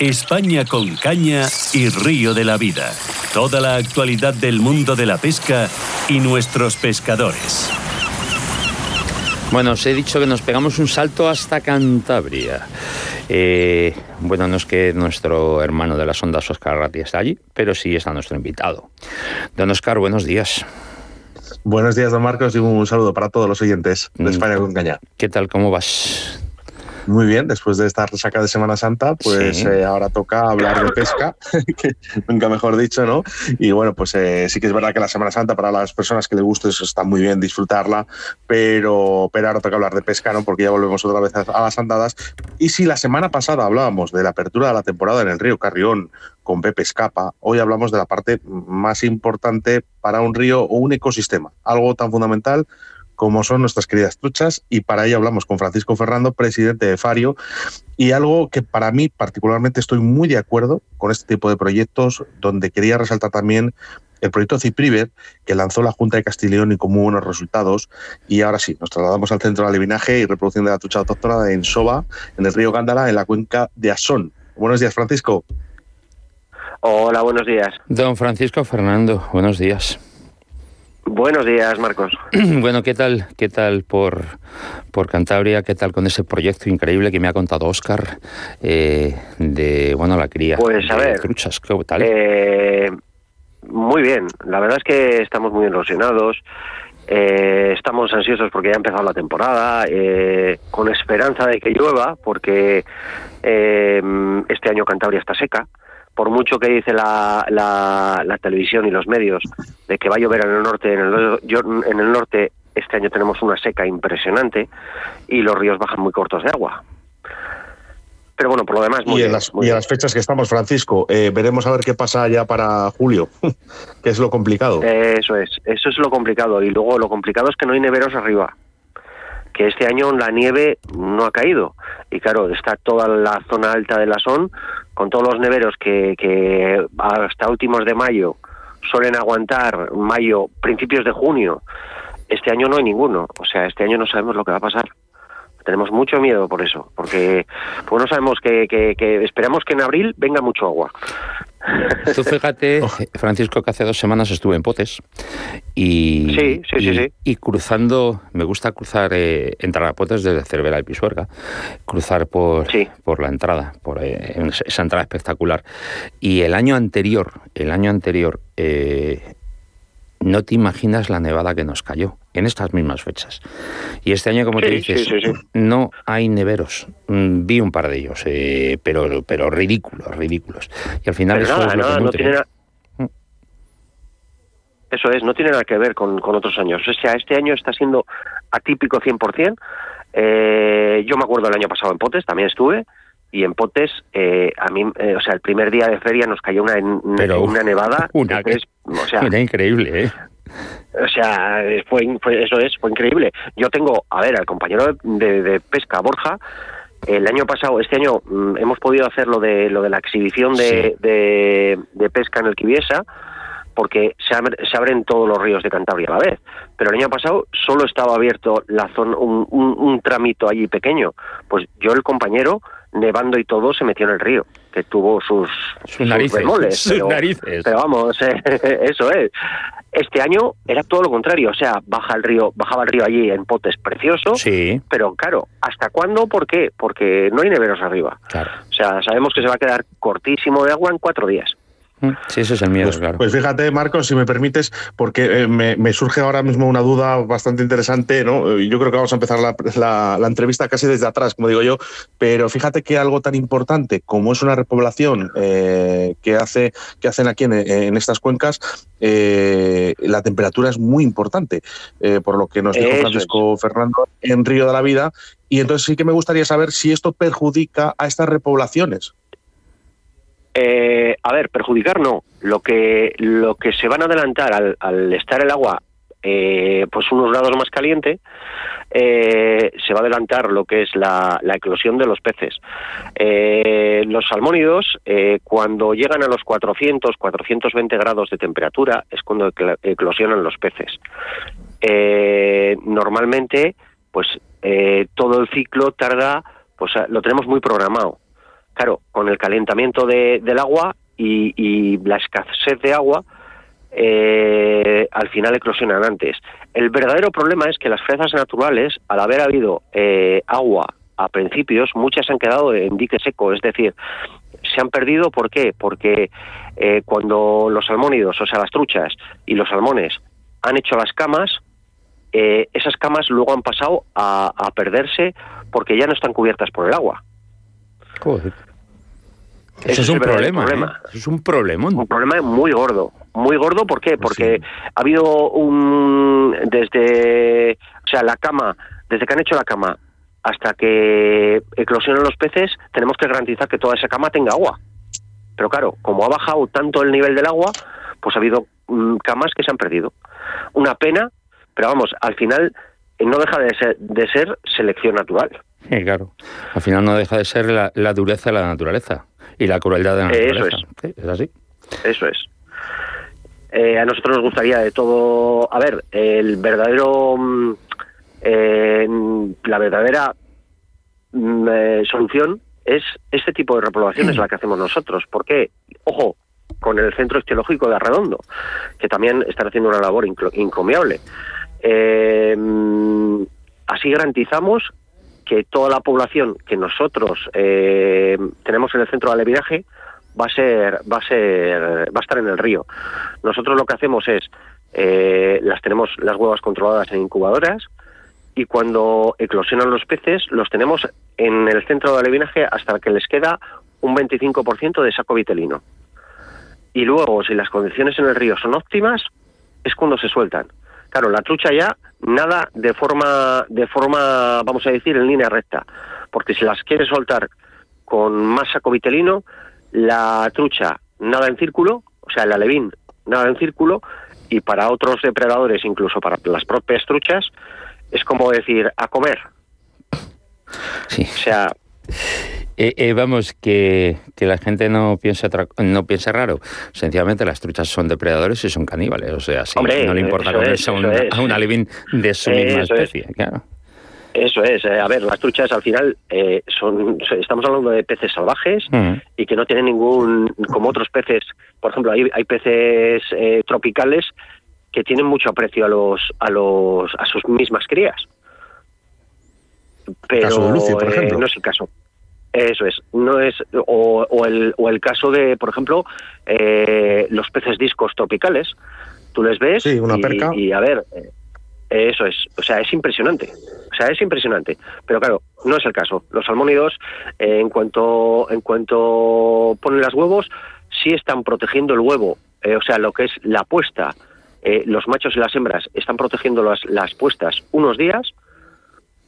España con caña y río de la vida. Toda la actualidad del mundo de la pesca y nuestros pescadores. Bueno, os he dicho que nos pegamos un salto hasta Cantabria. Eh, bueno, no es que nuestro hermano de las ondas, Oscar Ratti, está allí, pero sí está nuestro invitado. Don Oscar, buenos días. Buenos días, don Marcos, y un saludo para todos los oyentes de mm. España con Caña. ¿Qué tal? ¿Cómo vas? Muy bien, después de esta resaca de Semana Santa, pues eh, ahora toca hablar de pesca, que nunca mejor dicho, ¿no? Y bueno, pues eh, sí que es verdad que la Semana Santa para las personas que les guste está muy bien disfrutarla, pero, pero ahora toca hablar de pesca, ¿no? Porque ya volvemos otra vez a, las andadas. Y si la semana pasada hablábamos de la apertura de la temporada en el río Carrión con Pepe Escapa, hoy hablamos de la parte más importante para un río o un ecosistema, algo tan fundamental como son nuestras queridas truchas, y para ello hablamos con Francisco Fernando, presidente de Fario, y algo que para mí particularmente estoy muy de acuerdo con este tipo de proyectos, donde quería resaltar también el proyecto Cipriver, que lanzó la Junta de Castileón y con muy buenos resultados. Y ahora sí, nos trasladamos al centro de alevinaje y reproducción de la trucha autóctona en Soba, en el río Gándara, en la cuenca de Asón. Buenos días, Francisco. Hola, buenos días. Don Francisco Fernando, buenos días. Buenos días, Marcos. bueno, ¿qué tal? ¿Qué tal por, por Cantabria? ¿Qué tal con ese proyecto increíble que me ha contado Oscar eh, de, bueno, la cría pues, a ver, truchas? ¿Qué tal? Eh, muy bien. La verdad es que estamos muy ilusionados. Eh, estamos ansiosos porque ya ha empezado la temporada, con esperanza de que llueva, porque este año Cantabria está seca por mucho que dice la, la, televisión y los medios de que va a llover en el norte, en el, en el norte este año tenemos una seca impresionante y los ríos bajan muy cortos de agua. Pero bueno, por lo demás, muy y, en las, y a las fechas que estamos, Francisco, eh, veremos a ver qué pasa ya para julio, que es lo complicado. eso es, eso es lo complicado. Y luego lo complicado es que no hay neveros arriba que este año la nieve no ha caído. Y claro, está toda la zona alta de la Son, con todos los neveros que, que hasta últimos de mayo suelen aguantar, mayo, principios de junio. Este año no hay ninguno. O sea, este año no sabemos lo que va a pasar. Tenemos mucho miedo por eso, porque pues no sabemos que, que, esperamos que en abril venga mucho agua. Tú fíjate, Francisco, que hace dos semanas estuve en Potes y, sí, sí, sí, sí. y cruzando, me gusta cruzar, eh, entrar a Potes desde Cervera y Pisuerga, cruzar por, por la entrada, por eh, esa entrada espectacular. Y el año anterior, el año anterior, eh, no te imaginas la nevada que nos cayó en estas mismas fechas. Y este año, como te dices, no hay neveros. Mm, vi un par de ellos, eh, pero, pero ridículos, ridículos. Y al final eso es lo no, tiene mm. Eso es, no tiene nada que ver con, otros años. O sea, este año está siendo atípico 100%. Eh, yo me acuerdo el año pasado en Potes, también estuve, y en Potes, eh, a mí, eh, o sea, el primer día de feria nos cayó una, una nevada. Una, o sea, era increíble, ¿eh? O sea, fue, eso es, fue increíble. Yo tengo, a ver, al compañero de, pesca, Borja, el año pasado, este año mm, hemos podido hacer lo de, lo de la exhibición de, de, pesca en el Quiviesa, porque se, se, abren todos los ríos de Cantabria a la vez. Pero el año pasado solo estaba abierto la zona, un, un, un tramito allí pequeño. Pues yo, el compañero, nevando y todo, se metió en el río, que tuvo sus, sus, narices, pero, narices. pero vamos, eso es. Este año era todo lo contrario, o sea, baja el río, bajaba el río allí en potes precioso, sí. pero claro, ¿hasta cuándo? ¿Por qué? Porque no hay neveros arriba. O sea, sabemos que se va a quedar cortísimo de agua en cuatro días. Sí, ese es el miedo, pues, claro. Pues fíjate, Marcos, si me permites, porque eh, me, surge ahora mismo una duda bastante interesante, ¿no? Yo creo que vamos a empezar la, entrevista casi desde atrás, como digo yo, pero fíjate que algo tan importante como es una repoblación eh, que, hace, que hacen aquí en, estas cuencas, eh, la temperatura es muy importante, por lo que nos dijo Francisco Fernando en Río de la Vida, y entonces sí que me gustaría saber si esto perjudica a estas repoblaciones. Eh, a ver, perjudicar no. Lo que, lo que se van a adelantar al, estar el agua eh, pues unos grados más caliente, eh, se va a adelantar lo que es la, eclosión de los peces. los salmónidos, cuando llegan a los 400, 420 grados de temperatura, es cuando eclosionan los peces. normalmente, pues todo el ciclo tarda, pues lo tenemos muy programado Claro, con el calentamiento del agua y, la escasez de agua, eh, al final eclosionan antes. El verdadero problema es que las fresas naturales, al haber habido eh, agua a principios, muchas han quedado en dique seco, es decir, se han perdido, ¿por qué? Porque eh, cuando los salmónidos, o sea, las truchas y los salmones han hecho las camas, esas camas luego han pasado a, perderse porque ya no están cubiertas por el agua. Eso, es un problema. ¿eh? es un problema. Un problema muy gordo. Muy gordo, ¿por qué? Pues Porque ha habido un. Desde. O sea, la cama, desde que han hecho la cama hasta que eclosionan los peces, tenemos que garantizar que toda esa cama tenga agua. Pero claro, como ha bajado tanto el nivel del agua, pues ha habido mm, camas que se han perdido. Una pena, pero vamos, al final eh, no deja de ser, de ser selección natural. Sí, claro. Al final no deja de ser la dureza de la naturaleza y la crueldad de la naturaleza. Eso es. es así. Eso es. Eh, a nosotros nos gustaría de todo. A ver, el verdadero. Mm, eh, la verdadera mm, eh, solución es este tipo de reprobaciones la que hacemos nosotros. Porque, ojo, con el Centro Esteológico de Arredondo, que también están haciendo una labor encomiable. Mm, así garantizamos que toda la población que nosotros eh, tenemos en el centro de alevinaje va a ser va a ser va a estar en el río. Nosotros lo que hacemos es eh, las tenemos las huevas controladas en incubadoras y cuando eclosionan los peces los tenemos en el centro de alevinaje hasta que les queda un 25% de saco vitelino. Y luego, si las condiciones en el río son óptimas, es cuando se sueltan. Claro, la trucha ya nada de forma, de forma, vamos a decir, en línea recta, porque si las quieres soltar con más saco vitelino, la trucha nada en círculo, o sea, el alevín nada en círculo, y para otros depredadores, incluso para las propias truchas, es como decir, a comer. Sí. O sea, eh, eh, vamos, que, la gente no piense, no piense raro. Sencillamente las truchas son depredadores y son caníbales. O sea, no le importa comerse a un, de su misma especie. Claro. Eso es, eh, a ver, las truchas al final son, estamos hablando de peces salvajes mm. y que no tienen ningún, como otros peces, por ejemplo, hay, hay peces tropicales que tienen mucho aprecio a los, a los, a sus mismas crías. Pero no es el caso. Eso es, no es o, o, el, o el caso de, por ejemplo, eh, los peces discos tropicales. Tú les ves una y, perca. y a ver, eh, eso es, o sea, es impresionante, o sea, es impresionante. Pero claro, no es el caso. Los salmónidos, eh, en cuanto en cuanto ponen los huevos, sí están protegiendo el huevo, o sea, lo que es la puesta. los machos y las hembras están protegiendo las, las puestas unos días,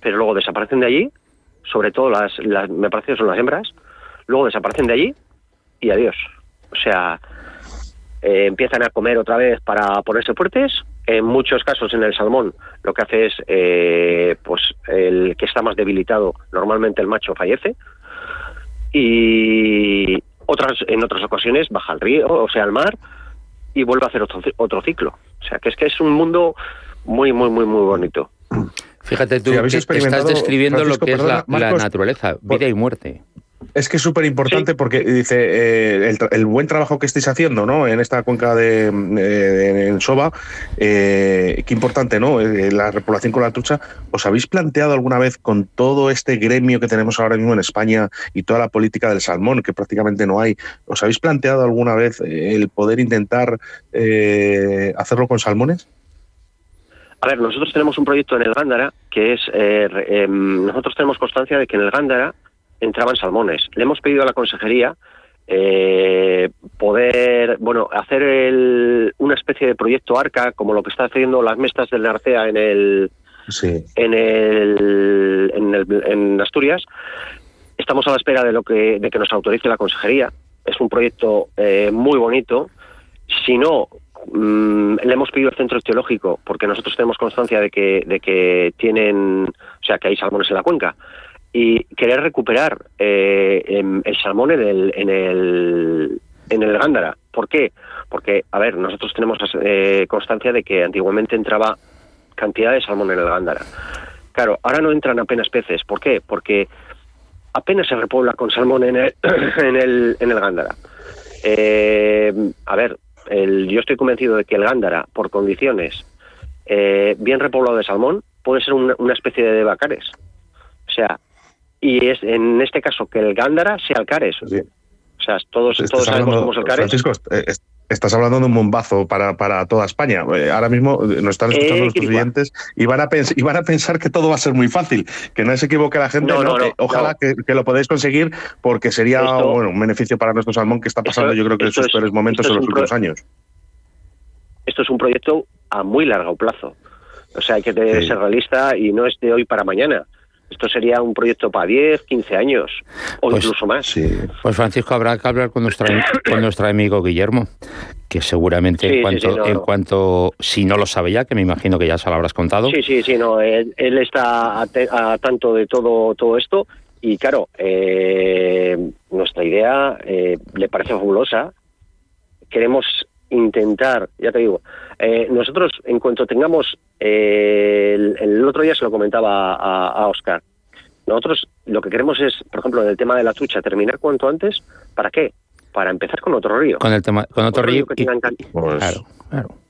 pero luego desaparecen de allí sobre todo las, me parece que son las hembras, luego desaparecen de allí y adiós. O sea, eh, empiezan a comer otra vez para ponerse fuertes. En muchos casos en el salmón lo que hace es, eh, pues el que está más debilitado, normalmente el macho fallece. Y otras, en otras ocasiones baja al río, o sea, al mar, y vuelve a hacer otro, otro ciclo. O sea, que es que es un mundo muy, muy, muy, muy bonito. Fíjate tú, estás describiendo lo que es la, naturaleza, vida y muerte. Es que es súper importante porque dice eh, el, buen trabajo que estáis haciendo ¿no? en esta cuenca de eh, en Soba, eh, qué importante, ¿no? la repoblación con la trucha. ¿Os habéis planteado alguna vez con todo este gremio que tenemos ahora mismo en España y toda la política del salmón, que prácticamente no hay, ¿os habéis planteado alguna vez el poder intentar hacerlo con salmones? A ver, nosotros tenemos un proyecto en el Gándara que es, eh, em, nosotros tenemos constancia de que en el Gándara entraban salmones. Le hemos pedido a la consejería eh, poder, bueno, hacer una especie de proyecto ARCA, como lo que está haciendo las mestas del Narcea en el, en, el, en, Asturias. Estamos a la espera de lo que, de que nos autorice la consejería. Es un proyecto eh, muy bonito. Si no, Mm, le hemos pedido al centro teológico porque nosotros tenemos constancia de que, de que tienen, o sea, que hay salmones en la cuenca y querer recuperar eh, el salmón en el, en el en el Gándara. ¿Por qué? Porque, a ver, nosotros tenemos eh, constancia de que antiguamente entraba cantidad de salmón en el Gándara. Claro, ahora no entran apenas peces. ¿Por qué? Porque apenas se repobla con salmón en el, en el, en el Gándara. Eh, a ver, yo estoy convencido de que el Gándara, por condiciones eh, bien repoblado de salmón, puede ser una, especie de bacares. O sea, y es en este caso que el Gándara sea alcares. O sea, todos, todos sabemos cómo es el Francisco, eh, estás hablando de un bombazo para, para toda España. Eh, ahora mismo nos están escuchando nuestros clientes y van, a y van a pensar que todo va a ser muy fácil, que no se equivoque la gente. ojalá que, lo podáis conseguir porque sería bueno, un beneficio para nuestro salmón que está pasando yo creo que en sus peores momentos en los últimos años. Esto es un proyecto a muy largo plazo. O sea, hay que ser realista y no es de hoy para mañana. Esto sería un proyecto para 10, 15 años o pues incluso más. Pues Francisco, habrá que hablar con, con nuestro amigo Guillermo, que seguramente en, cuanto, en cuanto, si no lo sabe ya, que me imagino que ya se lo habrás contado. Sí, sí, sí, no, él, está a, tanto de todo, todo esto y claro, eh, nuestra idea eh, le parece fabulosa. Queremos intentar, ya te digo, eh, nosotros en cuanto tengamos, eh, el, otro día se lo comentaba a, Oscar, nosotros lo que queremos es, por ejemplo, en el tema de la trucha, terminar cuanto antes, ¿para qué? Para empezar con otro río. Con el tema, con otro, río, que pues claro, claro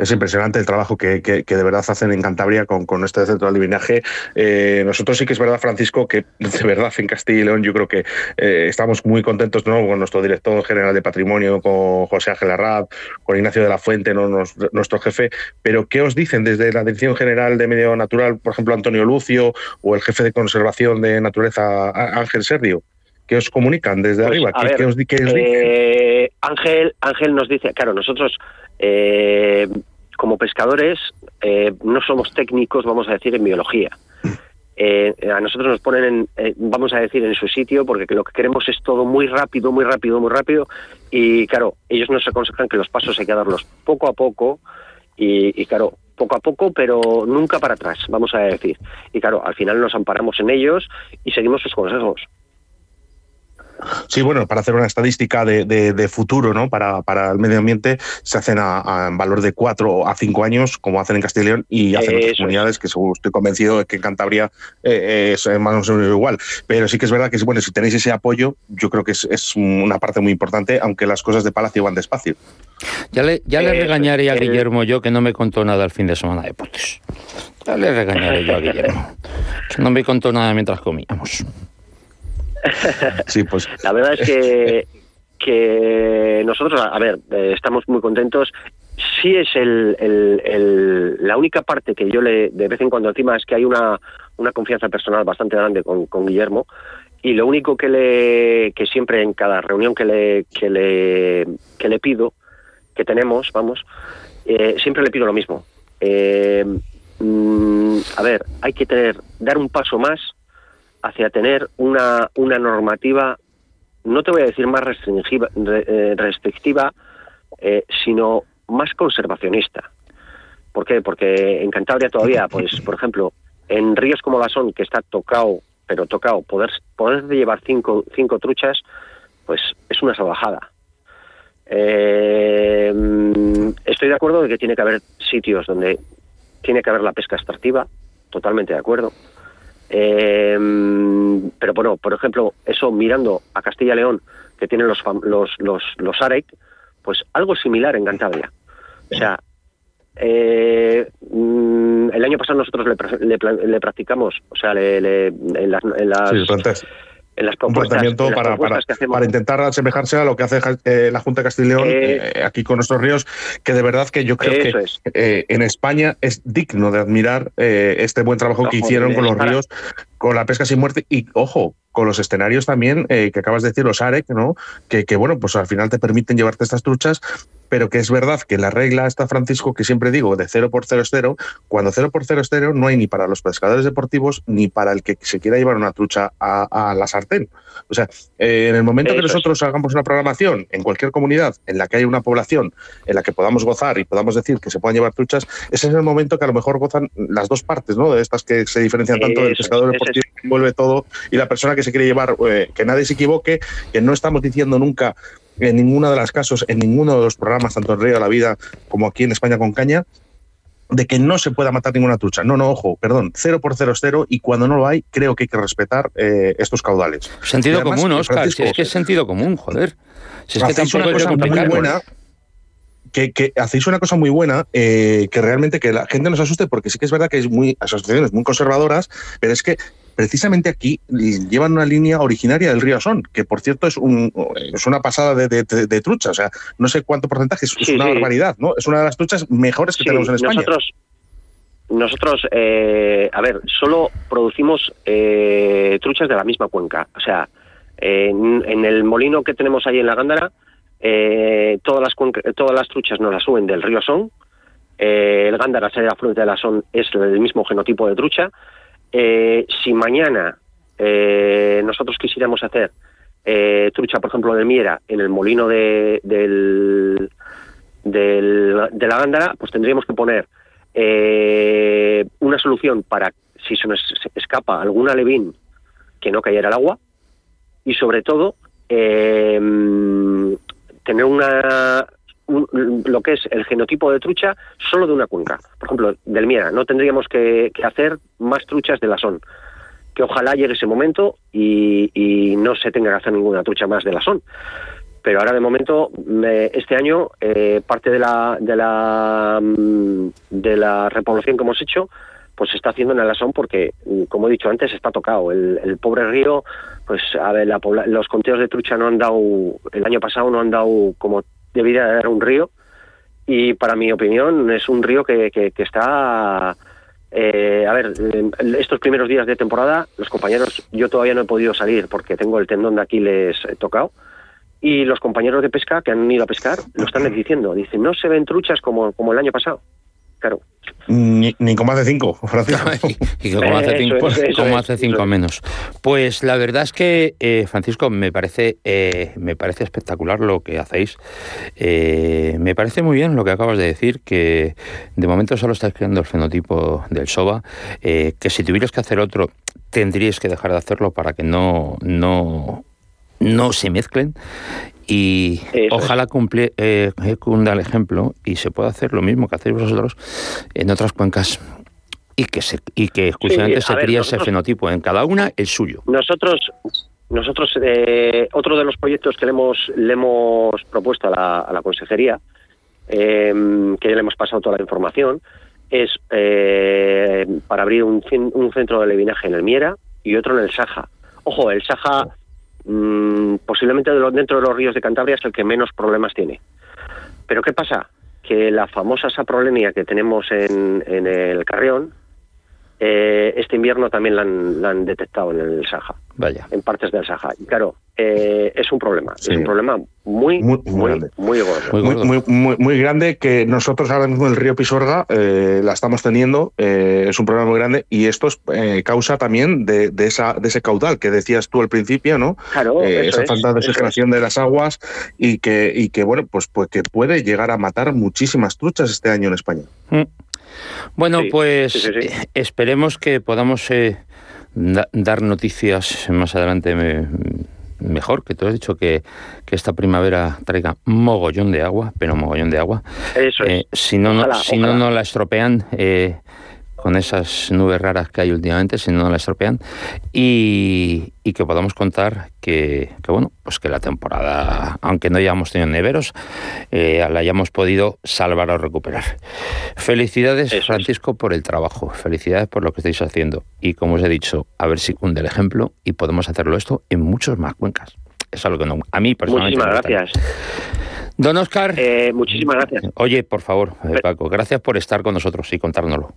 es impresionante el trabajo que, de verdad hacen en Cantabria con, con este centro de adivinaje. Eh, nosotros sí que es verdad, Francisco, que de verdad en Castilla y León yo creo que eh, estamos muy contentos ¿no? con nuestro director general de patrimonio, con José Ángel Arrad, con Ignacio de la Fuente, nuestro jefe. Pero, ¿qué os dicen desde la Dirección General de Medio Natural, por ejemplo, Antonio Lucio, o el jefe de conservación de naturaleza, Ángel Sergio? ¿Qué os comunican desde pues, arriba? ¿Qué, os, eh, Ángel, Ángel nos dice, claro, nosotros eh, como pescadores eh, no somos técnicos, vamos a decir, en biología. Eh, a nosotros nos ponen, en, eh, vamos a decir, en su sitio, porque lo que queremos es todo muy rápido, muy rápido, muy rápido. Y claro, ellos nos aconsejan que los pasos hay que darlos poco a poco. Y, y claro, poco a poco, pero nunca para atrás, vamos a decir. Y claro, al final nos amparamos en ellos y seguimos sus consejos. Sí, bueno, para hacer una estadística de, futuro, ¿no? Para, para, el medio ambiente se hacen a, valor de cuatro a cinco años, como hacen en Castilla y León, y hacen otras comunidades que estoy convencido de que en Cantabria eh, es más o menos igual. Pero sí que es verdad que, bueno, si tenéis ese apoyo, yo creo que es, una parte muy importante, aunque las cosas de Palacio van despacio. Ya le, ya le regañaré a Guillermo yo que no me contó nada el fin de semana de Potes. Ya le regañaré yo a Guillermo. No me contó nada mientras comíamos. Sí, pues. La verdad es que, que nosotros, a ver, eh, estamos muy contentos. Sí es el, el, la única parte que yo le, de vez en cuando encima es que hay una, una confianza personal bastante grande con, con Guillermo y lo único que le que siempre en cada reunión que le que le que le pido que tenemos vamos eh, siempre le pido lo mismo eh, mm, a ver hay que tener dar un paso más hacia tener una, una normativa, no te voy a decir más restrictiva, eh, restrictiva eh, sino más conservacionista. ¿Por qué? Porque en Cantabria todavía, pues, por ejemplo, en ríos como Son, que está tocado, pero tocado, poder, poder llevar cinco, cinco truchas, pues es una salvajada. Eh, estoy de acuerdo de que tiene que haber sitios donde tiene que haber la pesca extractiva, totalmente de acuerdo. Eh, pero bueno, por ejemplo, eso mirando a Castilla y León, que tienen los, los, los, los AREC, pues algo similar en Cantabria. O sea, eh, mm, el año pasado nosotros le, le, practicamos, o sea, le, en las, en las un planteamiento para, para, intentar asemejarse a lo que hace eh, la Junta de Castilla y León eh, eh, aquí con nuestros ríos, que de verdad que yo creo que en España es digno de admirar este buen trabajo que hicieron con los ríos, con la pesca sin muerte y, ojo, con los escenarios también que acabas de decir, los AREC, ¿no? Que, que, bueno, pues al final te permiten llevarte estas truchas pero que es verdad que la regla está, Francisco, que siempre digo, de cero por cero es cero, cuando cero por cero es cero no hay ni para los pescadores deportivos ni para el que se quiera llevar una trucha a, la sartén. O sea, eh, en el momento que nosotros hagamos una programación en cualquier comunidad en la que haya una población en la que podamos gozar y podamos decir que se puedan llevar truchas, ese es el momento que a lo mejor gozan las dos partes, ¿no? De estas que se diferencian tanto del pescador deportivo que envuelve todo y la persona que se quiere llevar, eh, que nadie se equivoque, que no estamos diciendo nunca en ninguno de los casos, en ninguno de los programas, tanto en Río de la Vida como aquí en España con Caña, de que no se pueda matar ninguna trucha. No, no, ojo, perdón, cero por cero es cero y cuando no lo hay, creo que hay que respetar eh, estos caudales. Sentido común, Oscar, si es que es sentido común, joder. Si es que tampoco una cosa muy buena, que, que, hacéis una cosa muy buena, eh, que realmente que la gente nos asuste, porque sí que es verdad que hay muy asociaciones muy conservadoras, pero es que precisamente aquí llevan una línea originaria del río Son, que por cierto es, un, es una pasada de, trucha, o sea, no sé cuánto porcentaje, es, una barbaridad, ¿no? Es una de las truchas mejores que tenemos en España. Nosotros, nosotros eh, a ver, solo producimos eh, truchas de la misma cuenca, o sea, en, en, el molino que tenemos ahí en la Gándara, eh, todas, las todas las truchas nos las suben del río Son, el Gándara, de afluente de la Son, es el mismo genotipo de trucha, eh, si mañana eh, nosotros quisiéramos hacer eh, trucha, por ejemplo, de miera en el molino de, del, de la gándara, pues tendríamos que poner una solución para si se nos escapa algún alevín que no cayera al agua y sobre todo tener una lo que es el genotipo de trucha solo de una cuenca. Por ejemplo, del Miera. No tendríamos que, hacer más truchas de la son. Que ojalá llegue ese momento y, no se tenga que hacer ninguna trucha más de la son. Pero ahora de momento, este año, eh, parte de la, de la mm, de la repoblación que hemos hecho, pues se está haciendo en el Son porque, mm, como he dicho antes, está tocado. El, pobre río, pues a ver, los conteos de trucha no han dado, el año pasado no han dado como debería haber un río y para mi opinión es un río que, que, está... Eh, a ver, estos primeros días de temporada, los compañeros, yo todavía no he podido salir porque tengo el tendón de Aquiles tocado. Y los compañeros de pesca que han ido a pescar lo están diciendo. Dicen, no se ven truchas como, como el año pasado. Claro. Ni, como hace cinco, Francisco. y, como hace cinco, como hace cinco menos. Pues la verdad es que, eh, Francisco, me parece, eh, me parece espectacular lo que hacéis. Eh, me parece muy bien lo que acabas de decir, que de momento solo estáis creando el fenotipo del SOBA, que si tuvieras que hacer otro, tendríais que dejar de hacerlo para que no, no, no se mezclen y ojalá cumple, eh, cunda el ejemplo y se pueda hacer lo mismo que hacéis vosotros en otras cuencas y que se, y que exclusivamente se cría ese fenotipo en cada una el suyo. Nosotros nosotros eh, otro de los proyectos que le hemos le hemos propuesto a la, consejería eh, que ya le hemos pasado toda la información es eh, para abrir un, un centro de levinaje en el Miera y otro en el Saja. Ojo, el Saja Mm, posiblemente dentro de los ríos de Cantabria es el que menos problemas tiene. Pero ¿qué pasa? Que la famosa saprolemia que tenemos en, en el Carrión, eh, este invierno también la han, la han detectado en el Saja. Vaya. En partes del Saja. Y claro, eh, es un problema. Es un problema muy, muy, muy, grande. Muy, gordo. Muy, grande que nosotros ahora mismo en el río Pisorga eh, la estamos teniendo. es un problema muy grande y esto es causa también de, esa, de ese caudal que decías tú al principio, ¿no? Claro. esa falta de oxigenación de las aguas y que, y que, bueno, pues, pues que puede llegar a matar muchísimas truchas este año en España. Mm. Bueno, pues eh, esperemos que podamos eh, dar noticias más adelante mejor, que tú has dicho que, esta primavera traiga mogollón de agua, pero mogollón de agua. Eso es. Eh, si no, no, si no, no la estropean, con esas nubes raras que hay últimamente, si no la estropean, y, que podamos contar que, bueno, pues que la temporada, aunque no hayamos tenido neveros, eh, la hayamos podido salvar o recuperar. Felicidades, Francisco, por el trabajo, felicidades por lo que estáis haciendo, y como os he dicho, a ver si cunde el ejemplo y podemos hacerlo esto en muchos más cuencas. Es algo que no, a mí personalmente. Muchísimas gracias. Don Oscar. Eh, muchísimas gracias. Oye, por favor, eh, Paco, gracias por estar con nosotros y contárnoslo.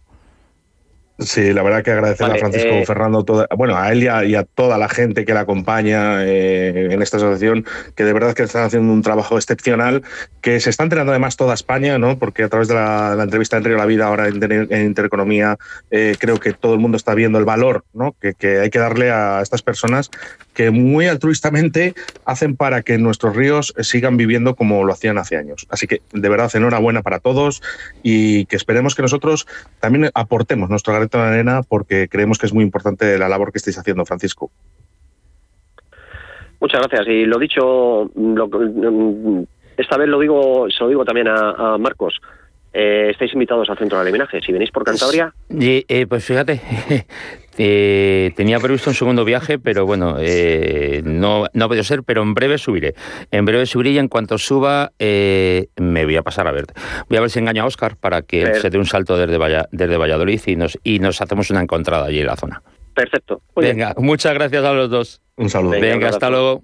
Sí, la verdad que agradecer a Francisco eh, Fernando, bueno, a él y a, toda la gente que le acompaña eh, en esta asociación, que de verdad que están haciendo un trabajo excepcional, que se está enterando además toda España, ¿no? Porque a través de la, entrevista en Río La Vida, ahora en, Intereconomía, eh, creo que todo el mundo está viendo el valor ¿no? que, que hay que darle a estas personas que muy altruistamente hacen para que nuestros ríos sigan viviendo como lo hacían hace años. Así que de verdad enhorabuena para todos y que esperemos que nosotros también aportemos nuestro granito de arena porque creemos que es muy importante la labor que estáis haciendo, Francisco. Muchas gracias. Y lo dicho, esta vez lo digo, se lo digo también a, Marcos. Eh, estáis invitados al centro de aliminaje. Si venís por Cantabria. Eh, pues fíjate, eh, tenía previsto un segundo viaje, pero bueno, no, no ha podido ser, pero en breve subiré. En breve subiré y en cuanto suba me voy a pasar a ver. Voy a ver si engaño a Oscar para que se dé un salto desde, desde Valladolid y nos, y nos hacemos una encontrada allí en la zona. Perfecto. Venga, muchas gracias a los dos. Un saludo. Venga hasta luego.